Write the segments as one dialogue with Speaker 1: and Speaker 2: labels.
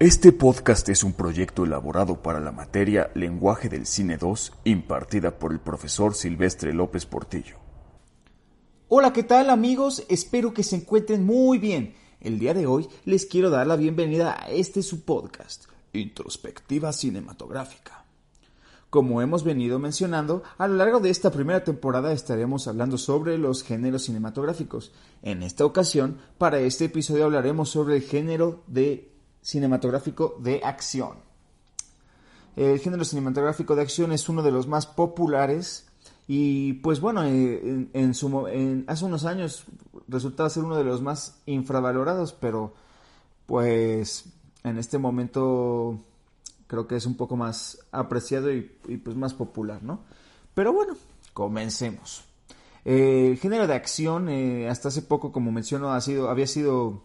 Speaker 1: Este podcast es un proyecto elaborado para la materia Lenguaje del Cine 2 impartida por el profesor Silvestre López Portillo.
Speaker 2: Hola, ¿qué tal amigos? Espero que se encuentren muy bien. El día de hoy les quiero dar la bienvenida a este su podcast, Introspectiva Cinematográfica. Como hemos venido mencionando, a lo largo de esta primera temporada estaremos hablando sobre los géneros cinematográficos. En esta ocasión, para este episodio hablaremos sobre el género de cinematográfico de acción. El género cinematográfico de acción es uno de los más populares y pues bueno, eh, en, su, hace unos años resultaba ser uno de los más infravalorados, pero pues en este momento creo que es un poco más apreciado y, pues más popular, ¿no? Pero bueno, comencemos. el género de acción, eh, hasta hace poco, como menciono, ha sido, había sido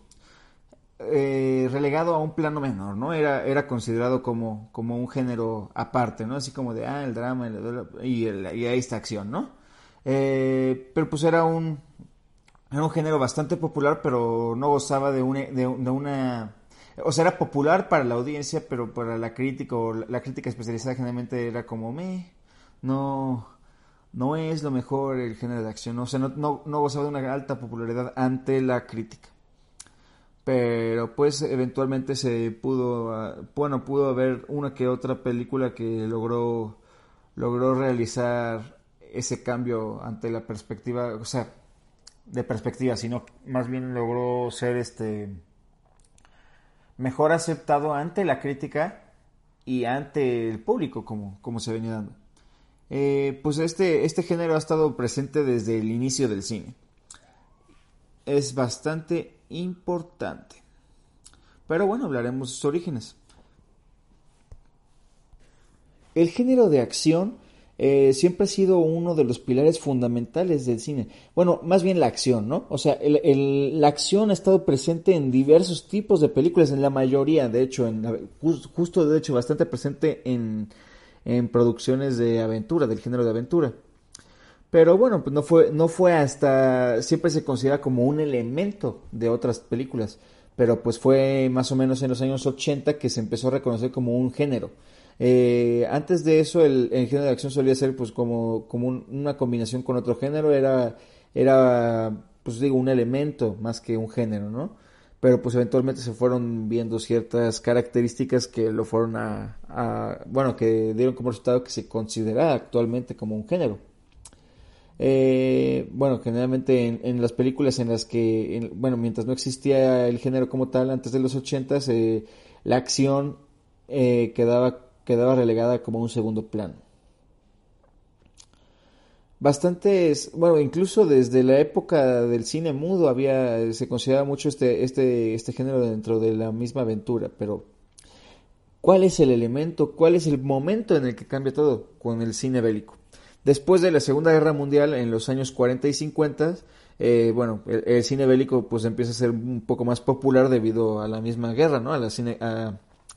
Speaker 2: eh, relegado a un plano menor, ¿no? Era, era considerado como, como un género aparte, ¿no? Así como de, ah, el drama y, y ahí está acción, ¿no? Eh, pero pues era un, era un género bastante popular, pero no gozaba de una, de, una... O sea, era popular para la audiencia, pero para la crítica o la crítica especializada generalmente era como, me, no, no es lo mejor el género de acción, o sea, no, no, no gozaba de una alta popularidad ante la crítica pero pues eventualmente se pudo, ah, bueno, pudo haber una que otra película que logró, logró realizar ese cambio ante la perspectiva, o sea, de perspectiva, sino más bien logró ser este mejor aceptado ante la crítica y ante el público, como, como se venía dando. Eh, pues este, este género ha estado presente desde el inicio del cine. Es bastante importante. Pero bueno, hablaremos de sus orígenes. El género de acción eh, siempre ha sido uno de los pilares fundamentales del cine. Bueno, más bien la acción, ¿no? O sea, la acción ha estado presente en diversos tipos de películas, en la mayoría, de hecho, justo de hecho, bastante presente en, en producciones de aventura, del género de aventura. Pero bueno, pues no fue, no fue hasta, siempre se considera como un elemento de otras películas, pero pues fue más o menos en los años 80 que se empezó a reconocer como un género. Eh, antes de eso el, género de acción solía ser pues como, como una combinación con otro género, era, era pues digo un elemento más que un género, ¿no? Pero pues eventualmente se fueron viendo ciertas características que lo fueron a, a bueno, que dieron como resultado que se considera actualmente como un género. Eh, bueno, generalmente en, las películas en las que, bueno, mientras no existía el género como tal, antes de los 80 eh, la acción eh, quedaba, quedaba relegada como un segundo plano. Bastantes, bueno, incluso desde la época del cine mudo había, se consideraba mucho este, este, este género dentro de la misma aventura, pero ¿cuál es el elemento, cuál es el momento en el que cambia todo con el cine bélico? Después de la Segunda Guerra Mundial, en los años 40 y 50, eh, bueno, el, cine bélico pues empieza a ser un poco más popular debido a la misma guerra, ¿no? A la, cine, a,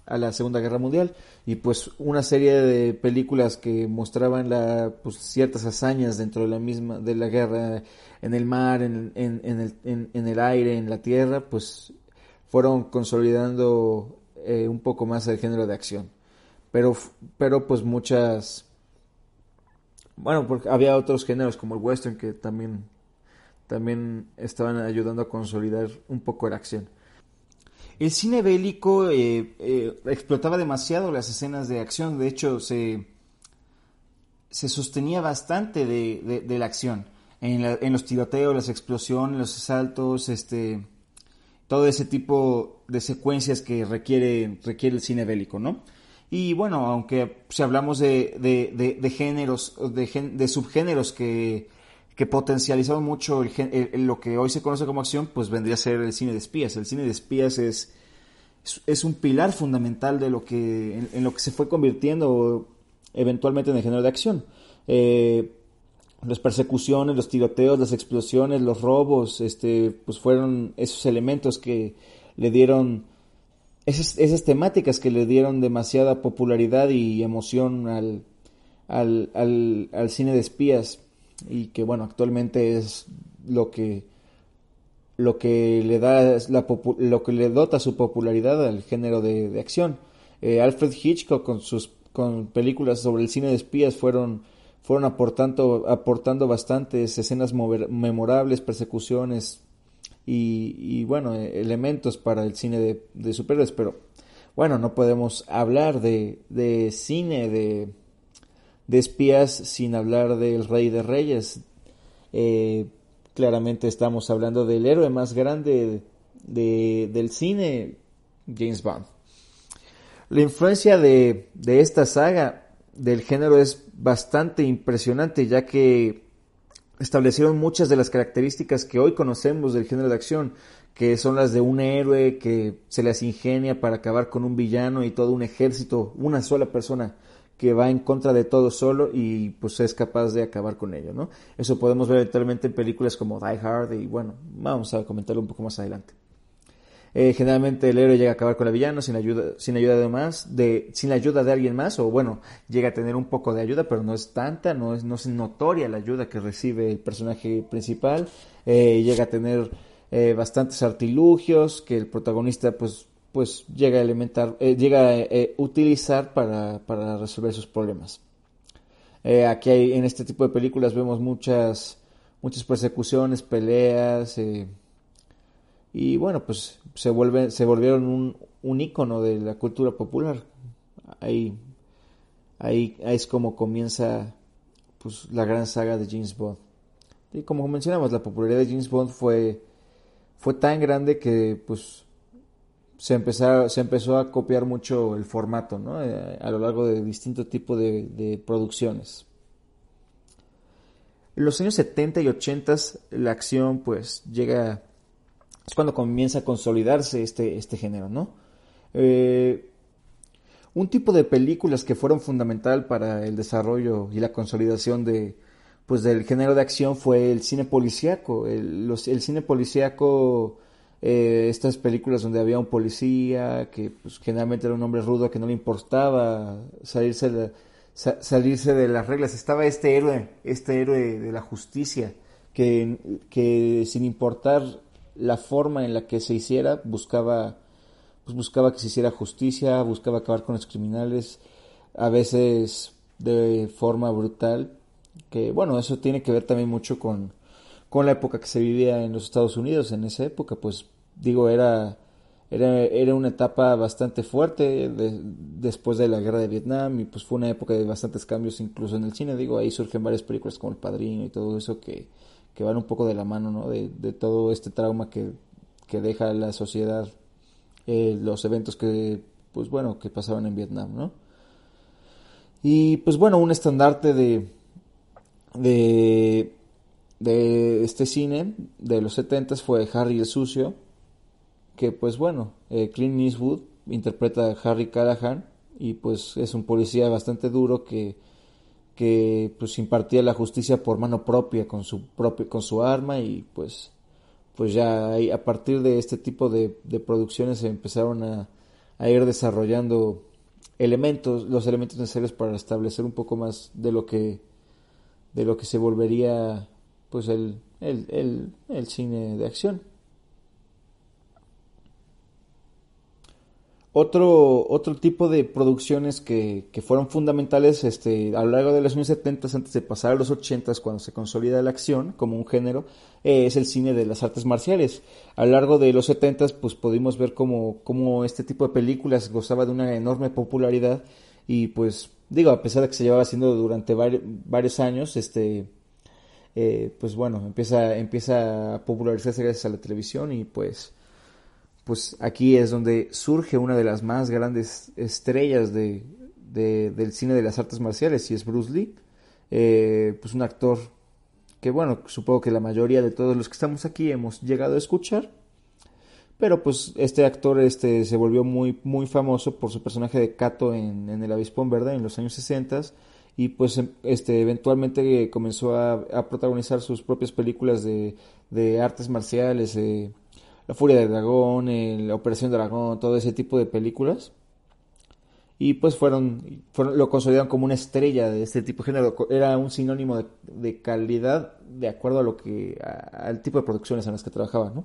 Speaker 2: la Segunda Guerra Mundial y pues una serie de películas que mostraban la, pues, ciertas hazañas dentro de la misma, de la guerra en el mar, en, en, el, en, el aire, en la tierra, pues fueron consolidando eh, un poco más el género de acción. Pero, pero pues muchas bueno, porque había otros géneros como el western que también, también estaban ayudando a consolidar un poco la acción. El cine bélico eh, eh, explotaba demasiado las escenas de acción, de hecho se, se sostenía bastante de, de, la acción, en, en, los tiroteos, las explosiones, los asaltos, este, todo ese tipo de secuencias que requiere, requiere el cine bélico, ¿no? Y bueno, aunque si hablamos de, de, géneros, de, de subgéneros que, que potencializaron mucho el, lo que hoy se conoce como acción, pues vendría a ser el cine de espías. El cine de espías es, es, un pilar fundamental de lo que, en, lo que se fue convirtiendo eventualmente en el género de acción. Eh, las persecuciones, los tiroteos, las explosiones, los robos, este, pues fueron esos elementos que le dieron esas, temáticas que le dieron demasiada popularidad y emoción al, al, cine de espías y que bueno, actualmente es lo que lo que le da la lo que le dota su popularidad al género de, acción. Eh, Alfred Hitchcock con sus con películas sobre el cine de espías fueron fueron aportando aportando bastantes escenas memorables, persecuciones y, bueno elementos para el cine de, de superhéroes, pero bueno no podemos hablar de, de cine de, de espías sin hablar del Rey de Reyes. Eh, claramente estamos hablando del héroe más grande del cine, James Bond. La influencia de, esta saga del género es bastante impresionante, ya que establecieron muchas de las características que hoy conocemos del género de acción, que son las de un héroe que se las ingenia para acabar con un villano y todo un ejército, una sola persona que va en contra de todo solo y pues es capaz de acabar con ello, ¿no? Eso podemos ver eventualmente en películas como Die Hard y bueno, vamos a comentarlo un poco más adelante. Eh, generalmente el héroe llega a acabar con la villana sin ayuda, sin ayuda de más, de, sin ayuda de alguien más, o bueno, llega a tener un poco de ayuda, pero no es tanta, no es, no es notoria la ayuda que recibe el personaje principal, eh, llega a tener eh, bastantes artilugios que el protagonista pues pues llega a elementar, eh, llega a eh, utilizar para, para, resolver sus problemas. Eh, aquí hay, en este tipo de películas vemos muchas, muchas persecuciones, peleas, y bueno, pues se, vuelve, se volvieron un, un icono de la cultura popular. Ahí, ahí, es como comienza pues, la gran saga de James Bond. Y como mencionamos, la popularidad de James Bond fue, fue tan grande que pues se, se empezó a copiar mucho el formato ¿no? Eh, a lo largo de distintos tipos de, producciones. En los años 70 y 80 la acción pues llega, es cuando comienza a consolidarse este, este género, ¿no? Eh, un tipo de películas que fueron fundamental para el desarrollo y la consolidación de, pues, del género de acción fue el cine policíaco. El, cine policíaco eh, estas películas donde había un policía que pues, generalmente era un hombre rudo que no le importaba salirse de, salirse de las reglas. Estaba este héroe, este héroe de la justicia, que, que sin importar la forma en la que se hiciera, buscaba, pues buscaba que se hiciera justicia, buscaba acabar con los criminales, a veces de forma brutal, que bueno, eso tiene que ver también mucho con, con la época que se vivía en los Estados Unidos. En esa época, pues digo, era, era, era una etapa bastante fuerte después de la guerra de Vietnam y pues fue una época de bastantes cambios incluso en el cine. Digo, ahí surgen varias películas como El Padrino y todo eso que, que van un poco de la mano, ¿no? De, de todo este trauma que, que deja la sociedad, eh, los eventos que, pues bueno, que pasaban en Vietnam, ¿no? Y pues bueno, un estandarte de, de, este cine de los 70 fue Harry el Sucio, que pues bueno, eh, Clint Eastwood interpreta a Harry Callahan y pues es un policía bastante duro que, que pues impartía la justicia por mano propia con su propio, con su arma y pues pues ya a partir de este tipo de, de producciones se empezaron a, a, ir desarrollando elementos, los elementos necesarios para establecer un poco más de lo que de lo que se volvería pues el, el, el, cine de acción. Otro, otro tipo de producciones que, que, fueron fundamentales este, a lo largo de los años 70 antes de pasar a los 80 cuando se consolida la acción como un género, eh, es el cine de las artes marciales. A lo largo de los 70 pues pudimos ver cómo, cómo este tipo de películas gozaba de una enorme popularidad y pues digo, a pesar de que se llevaba haciendo durante varios años, este, eh, pues bueno, empieza, empieza a popularizarse gracias a la televisión y pues, pues aquí es donde surge una de las más grandes estrellas de, del cine de las artes marciales y es Bruce Lee, eh, pues un actor que bueno, supongo que la mayoría de todos los que estamos aquí hemos llegado a escuchar, pero pues este actor este, se volvió muy, muy famoso por su personaje de Kato en, El Avispón Verde en los años 60 y pues em, este eventualmente comenzó a, protagonizar sus propias películas de, de artes marciales, La Furia del Dragón, La Operación Dragón, todo ese tipo de películas. Y pues fueron, fueron, lo consolidaron como una estrella de este tipo de género. Era un sinónimo de, calidad de acuerdo a lo que, al tipo de producciones en las que trabajaba, ¿no?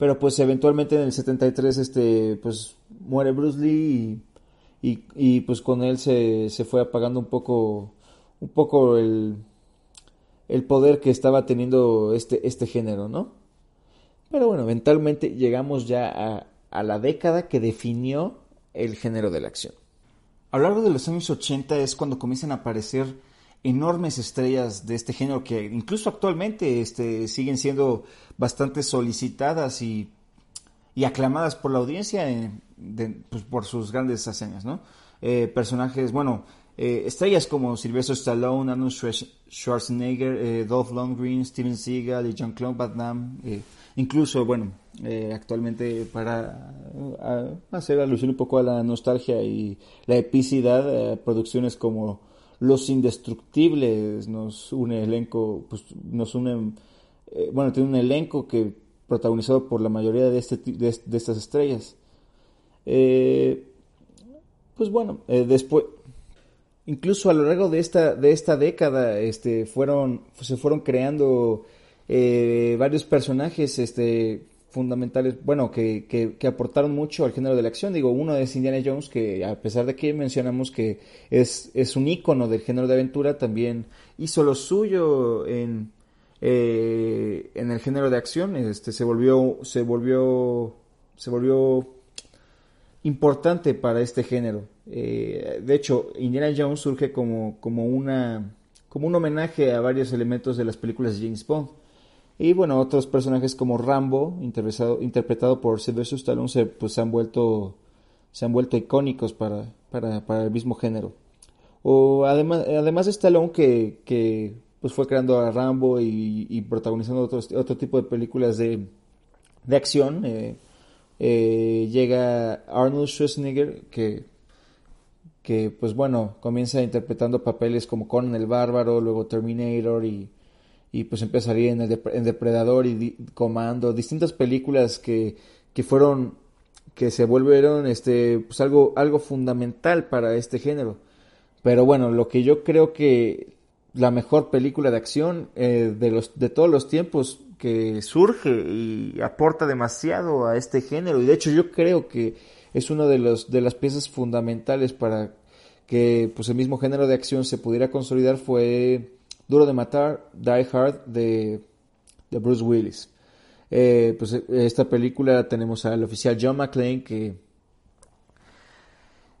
Speaker 2: pero pues eventualmente en el 73 este pues muere Bruce Lee y, y, pues con él se, se, fue apagando un poco un poco el, el poder que estaba teniendo este, este género, ¿no? Pero bueno, eventualmente llegamos ya a, a la década que definió el género de la acción. A lo largo de los años 80 es cuando comienzan a aparecer enormes estrellas de este género que incluso actualmente este, siguen siendo bastante solicitadas y, y aclamadas por la audiencia pues, por sus grandes hazañas, ¿no? Eh, personajes, bueno, eh, estrellas como Sylvester Stallone, Arnold Schwarzenegger, eh, Dolph Lundgren, Steven Seagal y Jean-Claude Damme, incluso, bueno, actualmente para hacer alusión un poco a la nostalgia y la epicidad, producciones como los Indestructibles nos une elenco, pues nos une, eh, bueno, tiene un elenco que protagonizado por la mayoría de, este, de, de estas estrellas. Eh, pues bueno, eh, después, incluso a lo largo de esta, de esta década, este, fueron, se fueron creando varios personajes, este, fundamentales, bueno, que, que, aportaron mucho al género de la acción. Digo, uno es Indiana Jones, que a pesar de que mencionamos que es, es un ícono del género de aventura, también hizo lo suyo en, eh, en el género de acción. Este, se volvió, se volvió, se volvió importante para este género. Eh, de hecho, Indiana Jones surge como, como una, como un homenaje a varios elementos de las películas de James Bond. Y bueno, otros personajes como Rambo, interpretado, por Sylvester Stallone, se, pues, se han vuelto se han vuelto icónicos para, para, para el mismo género. O además, además de Stallone que, que pues fue creando a Rambo y, protagonizando otros, otro tipo de películas de, de acción, eh, eh, llega Arnold Schwarzenegger que, que pues bueno, comienza interpretando papeles como Conan el Bárbaro, luego Terminator y y pues empezaría en, en Depredador y Comando, distintas películas que, que fueron, que se volvieron este, pues algo, algo fundamental para este género. Pero bueno, lo que yo creo que la mejor película de acción eh, de, los, de todos los tiempos que surge y aporta demasiado a este género y de hecho yo creo que es una de, los, de las piezas fundamentales para que pues el mismo género de acción se pudiera consolidar fue Duro de Matar, Die Hard de, Bruce Willis. Eh, pues esta película tenemos al oficial John McClane que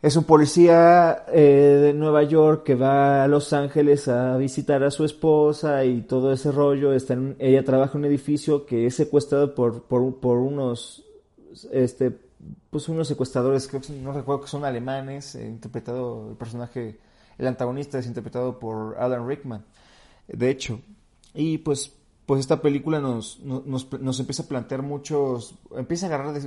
Speaker 2: es un policía eh, de Nueva York que va a Los Ángeles a visitar a su esposa y todo ese rollo. Está ella trabaja en un edificio que es secuestrado por, por, unos este pues unos secuestradores, creo que no recuerdo que son alemanes, eh, interpretado el personaje, el antagonista es interpretado por Alan Rickman de hecho. Y pues, pues esta película nos, nos, nos empieza a plantear muchos, empieza a agarrar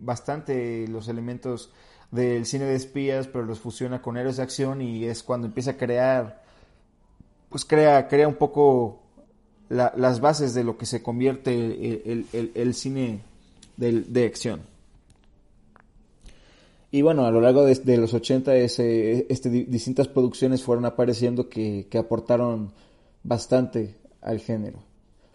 Speaker 2: bastante los elementos del cine de espías, pero los fusiona con héroes de acción y es cuando empieza a crear, pues crea, crea un poco las bases de lo que se convierte el, cine de, acción. Y bueno, a lo largo de, los 80 ese, este, distintas producciones fueron apareciendo que, que aportaron bastante al género.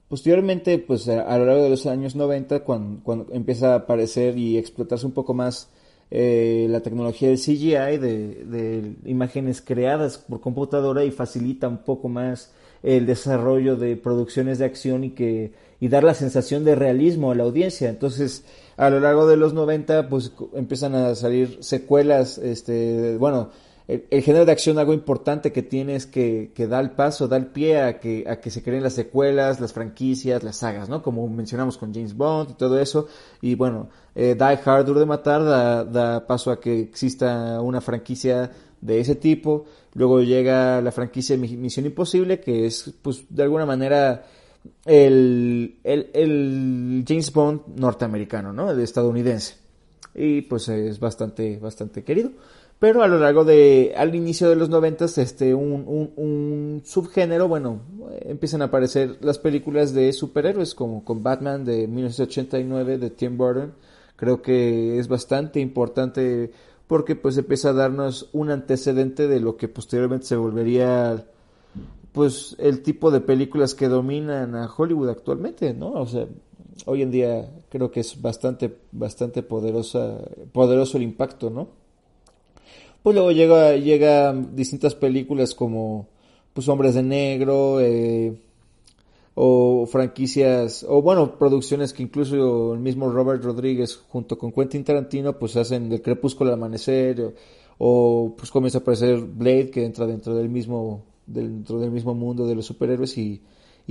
Speaker 2: Posteriormente, pues a, lo largo de los años 90, cuando, cuando, empieza a aparecer y explotarse un poco más eh, la tecnología del CGI, de, de, imágenes creadas por computadora y facilita un poco más el desarrollo de producciones de acción y que y dar la sensación de realismo a la audiencia. Entonces, a lo largo de los 90, pues empiezan a salir secuelas, este, bueno, el, género de acción algo importante que tiene es que, que, da el paso, da el pie a que, a que se creen las secuelas, las franquicias, las sagas, ¿no? Como mencionamos con James Bond y todo eso. Y bueno, eh, Die Hard, Duro de Matar, da, da paso a que exista una franquicia de ese tipo. Luego llega la franquicia Misión Imposible, que es, pues, de alguna manera el, el, el James Bond norteamericano, ¿no? El estadounidense. Y pues es bastante, bastante querido. Pero a lo largo de, al inicio de los noventas, este, un, un, un, subgénero, bueno, empiezan a aparecer las películas de superhéroes, como con Batman de 1989 de Tim Burton. Creo que es bastante importante porque pues empieza a darnos un antecedente de lo que posteriormente se volvería pues el tipo de películas que dominan a Hollywood actualmente, ¿no? O sea, hoy en día creo que es bastante, bastante poderosa, poderoso el impacto, ¿no? Pues luego llega, distintas películas como pues Hombres de Negro, eh, o franquicias, o bueno, producciones que incluso el mismo Robert Rodríguez junto con Quentin Tarantino pues hacen El Crepúsculo al Amanecer, o, pues comienza a aparecer Blade que entra dentro del mismo, dentro del mismo mundo de los superhéroes y,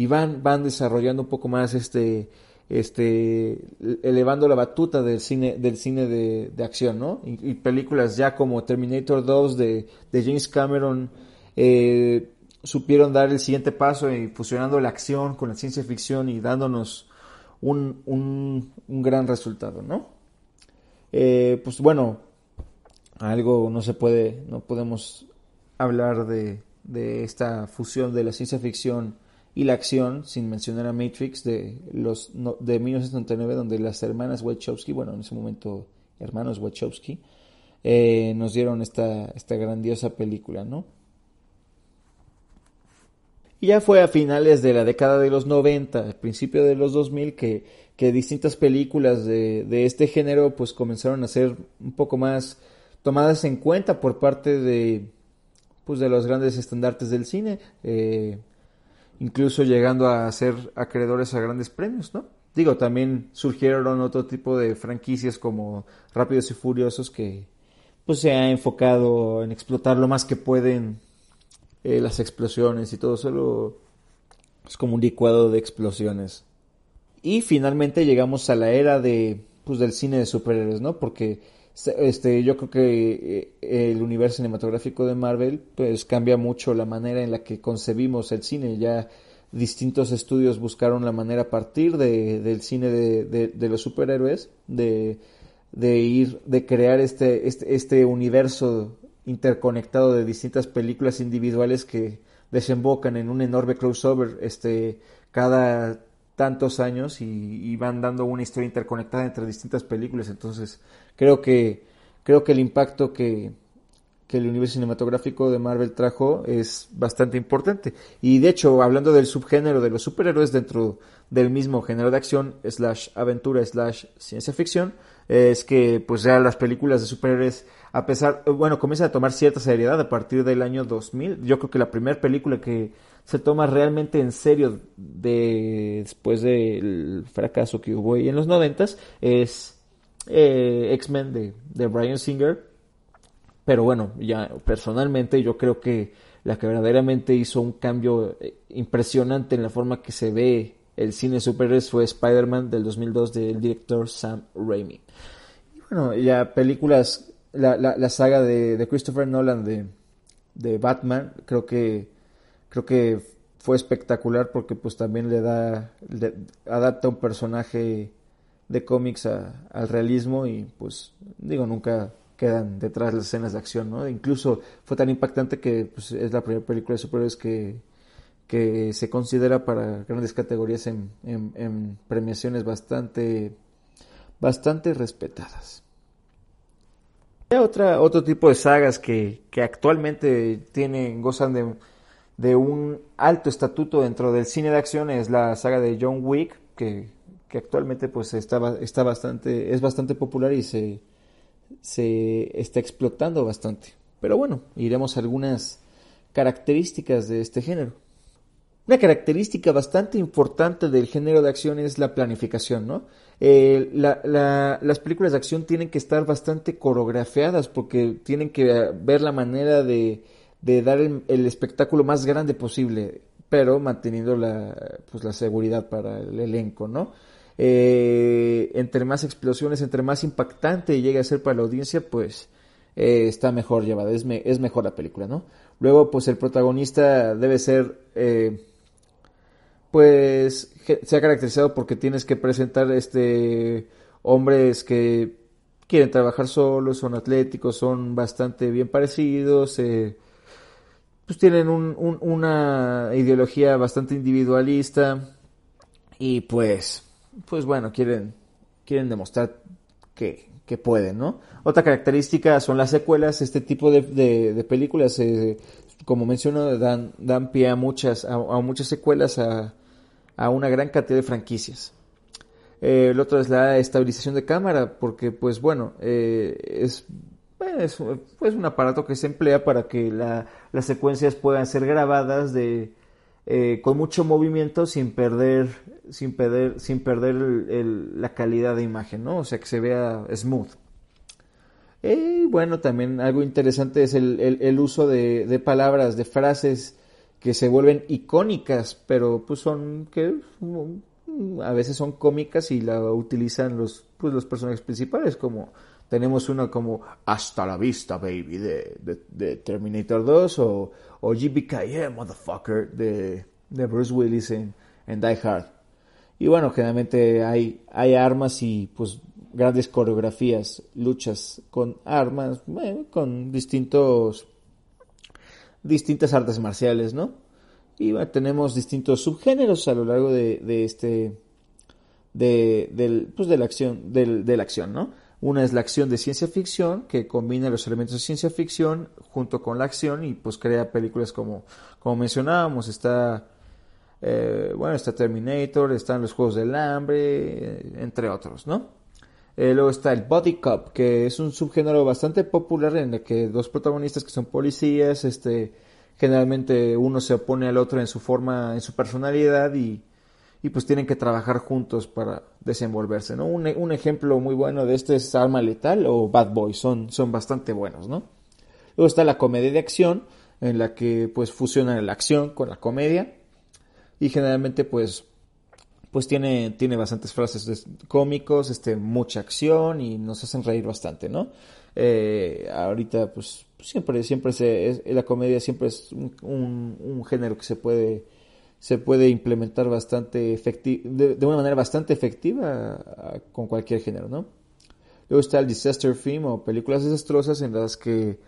Speaker 2: van, van desarrollando un poco más este, este, elevando la batuta del cine, del cine de, de acción, ¿no? Y, películas ya como Terminator 2 de, de James Cameron, eh, supieron dar el siguiente paso y fusionando la acción con la ciencia ficción y dándonos un, un, un gran resultado, ¿no? Eh, pues bueno, algo no se puede, no podemos hablar de, de esta fusión de la ciencia ficción y la acción, sin mencionar a Matrix de los de 1979, donde las hermanas Wachowski, bueno, en ese momento hermanos Wachowski, eh, nos dieron esta, esta grandiosa película, ¿no? Y ya fue a finales de la década de los 90, al principio de los 2000, que, que distintas películas de, de este género pues comenzaron a ser un poco más tomadas en cuenta por parte de pues de los grandes estandartes del cine. Eh, incluso llegando a ser acreedores a grandes premios, ¿no? Digo, también surgieron otro tipo de franquicias como Rápidos y Furiosos que pues se ha enfocado en explotar lo más que pueden eh, las explosiones y todo, solo es como un licuado de explosiones. Y finalmente llegamos a la era de pues del cine de superhéroes, ¿no? Porque este yo creo que eh, el universo cinematográfico de Marvel pues cambia mucho la manera en la que concebimos el cine. Ya distintos estudios buscaron la manera a partir de, del cine de, de, los superhéroes de, de, ir de crear este, este, este universo interconectado de distintas películas individuales que desembocan en un enorme crossover este cada tantos años y, van dando una historia interconectada entre distintas películas. Entonces, creo que, creo que el impacto que, que el universo cinematográfico de Marvel trajo es bastante importante. Y de hecho, hablando del subgénero de los superhéroes dentro del mismo género de acción, slash aventura, slash ciencia ficción, es que pues ya las películas de superhéroes, a pesar, bueno, comienzan a tomar cierta seriedad a partir del año 2000. Yo creo que la primera película que se toma realmente en serio de, después del fracaso que hubo ahí en los noventas es eh, X-Men de, de Brian Singer. Pero bueno, ya personalmente yo creo que la que verdaderamente hizo un cambio eh, impresionante en la forma que se ve el cine superhéroes fue Spider-Man del 2002 del director Sam Raimi. Y bueno, ya películas, la, la, saga de, de, Christopher Nolan de, de Batman, creo que creo que fue espectacular porque pues también le da, adapta un personaje de cómics al realismo y pues digo, nunca quedan detrás las escenas de acción, ¿no? Incluso fue tan impactante que pues, es la primera película de superhéroes que, que se considera para grandes categorías en, en, premiaciones bastante, bastante respetadas. Otra, otro tipo de sagas que, que actualmente tienen, gozan de de un alto estatuto dentro del cine de acción es la saga de John Wick, que, que actualmente pues está, está bastante, es bastante popular y se, se está explotando bastante. Pero bueno, iremos a algunas características de este género. Una característica bastante importante del género de acción es la planificación, ¿no? Eh, las películas de acción tienen que estar bastante coreografiadas porque tienen que ver la manera de, de dar el, espectáculo más grande posible, pero manteniendo la, pues, la seguridad para el elenco, ¿no? Eh, entre más explosiones, entre más impactante llegue a ser para la audiencia, pues eh, está mejor llevada, es, es, mejor la película, ¿no? Luego, pues el protagonista debe ser, eh, pues, se ha caracterizado porque tienes que presentar este hombres que quieren trabajar solos, son atléticos, son bastante bien parecidos, eh, pues tienen una ideología bastante individualista y pues, pues bueno, quieren, quieren demostrar que, que pueden, ¿no? Otra característica son las secuelas, este tipo de, de, películas, eh, como menciono, dan, dan pie a muchas, a, muchas secuelas, a, a, una gran cantidad de franquicias. Eh, el otro es la estabilización de cámara, porque pues bueno, eh, es, es pues, un aparato que se emplea para que la, las secuencias puedan ser grabadas de, eh, con mucho movimiento sin perder, sin perder, sin perder la calidad de imagen, ¿no? O sea, que se vea smooth. Y bueno, también algo interesante es el, el, uso de, de, palabras, de frases que se vuelven icónicas, pero pues son que a veces son cómicas y la utilizan los, pues, los personajes principales, como tenemos una como Hasta la vista, baby, de, de, Terminator 2, o, o GBK, motherfucker, de, de Bruce Willis en, en Die Hard. Y bueno, generalmente hay, hay armas y pues grandes coreografías, luchas con armas, con distintos, distintas artes marciales, ¿no? Y tenemos distintos subgéneros a lo largo de, de este, de, del, pues de la acción, del, de la acción, ¿no? Una es la acción de ciencia ficción, que combina los elementos de ciencia ficción junto con la acción y pues crea películas como, como mencionábamos, está, eh, bueno, está Terminator, están los Juegos del Hambre, entre otros, ¿no? Eh, luego está el Body Cop, que es un subgénero bastante popular en el que dos protagonistas que son policías, este, generalmente uno se opone al otro en su forma, en su personalidad y, y pues tienen que trabajar juntos para desenvolverse, ¿no? Un, ejemplo muy bueno de este es Arma Letal o Bad Boys, son, son bastante buenos, ¿no? Luego está la comedia de acción, en la que pues fusionan la acción con la comedia y generalmente pues pues tiene, tiene bastantes frases cómicos, este, mucha acción y nos hacen reír bastante, ¿no? Eh, ahorita, pues, siempre, siempre se, la comedia siempre es un, género que se puede, se puede implementar bastante efecti de, de, una manera bastante efectiva con cualquier género, ¿no? Luego está el disaster film o películas desastrosas en las que,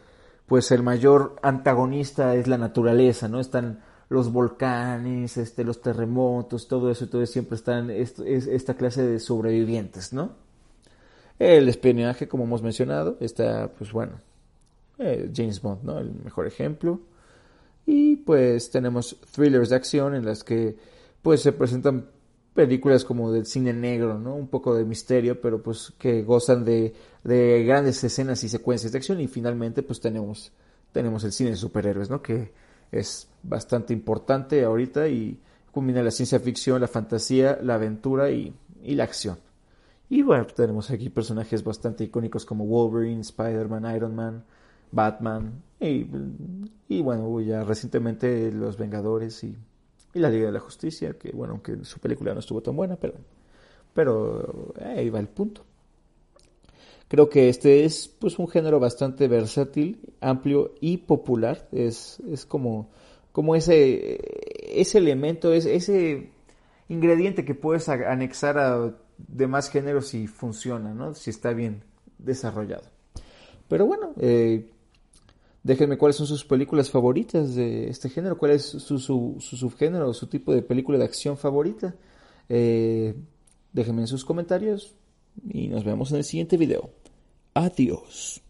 Speaker 2: pues, el mayor antagonista es la naturaleza, ¿no? Están los volcanes, este, los terremotos, todo eso, todo siempre están es, esta clase de sobrevivientes, ¿no? El espionaje, como hemos mencionado, está, pues bueno, eh, James Bond, ¿no? El mejor ejemplo. Y pues tenemos thrillers de acción en las que pues se presentan películas como del cine negro, ¿no? Un poco de misterio, pero pues que gozan de, de grandes escenas y secuencias de acción. Y finalmente pues tenemos, tenemos el cine de superhéroes, ¿no? Que es bastante importante ahorita y combina la ciencia ficción, la fantasía, la aventura y, y la acción. Y bueno, tenemos aquí personajes bastante icónicos como Wolverine, Spider-Man, Iron Man, Batman y, y, bueno, ya recientemente Los Vengadores y, y, la Liga de la Justicia, que bueno, aunque su película no estuvo tan buena, pero, pero ahí va el punto. Creo que este es pues un género bastante versátil, amplio y popular. Es, es como, como ese, ese elemento, es, ese ingrediente que puedes anexar a demás géneros si funciona, ¿no? Si está bien desarrollado. Pero bueno, eh, déjenme cuáles son sus películas favoritas de este género, cuál es su, su, su subgénero, su tipo de película de acción favorita. Eh, déjenme en sus comentarios y nos vemos en el siguiente video. Adiós.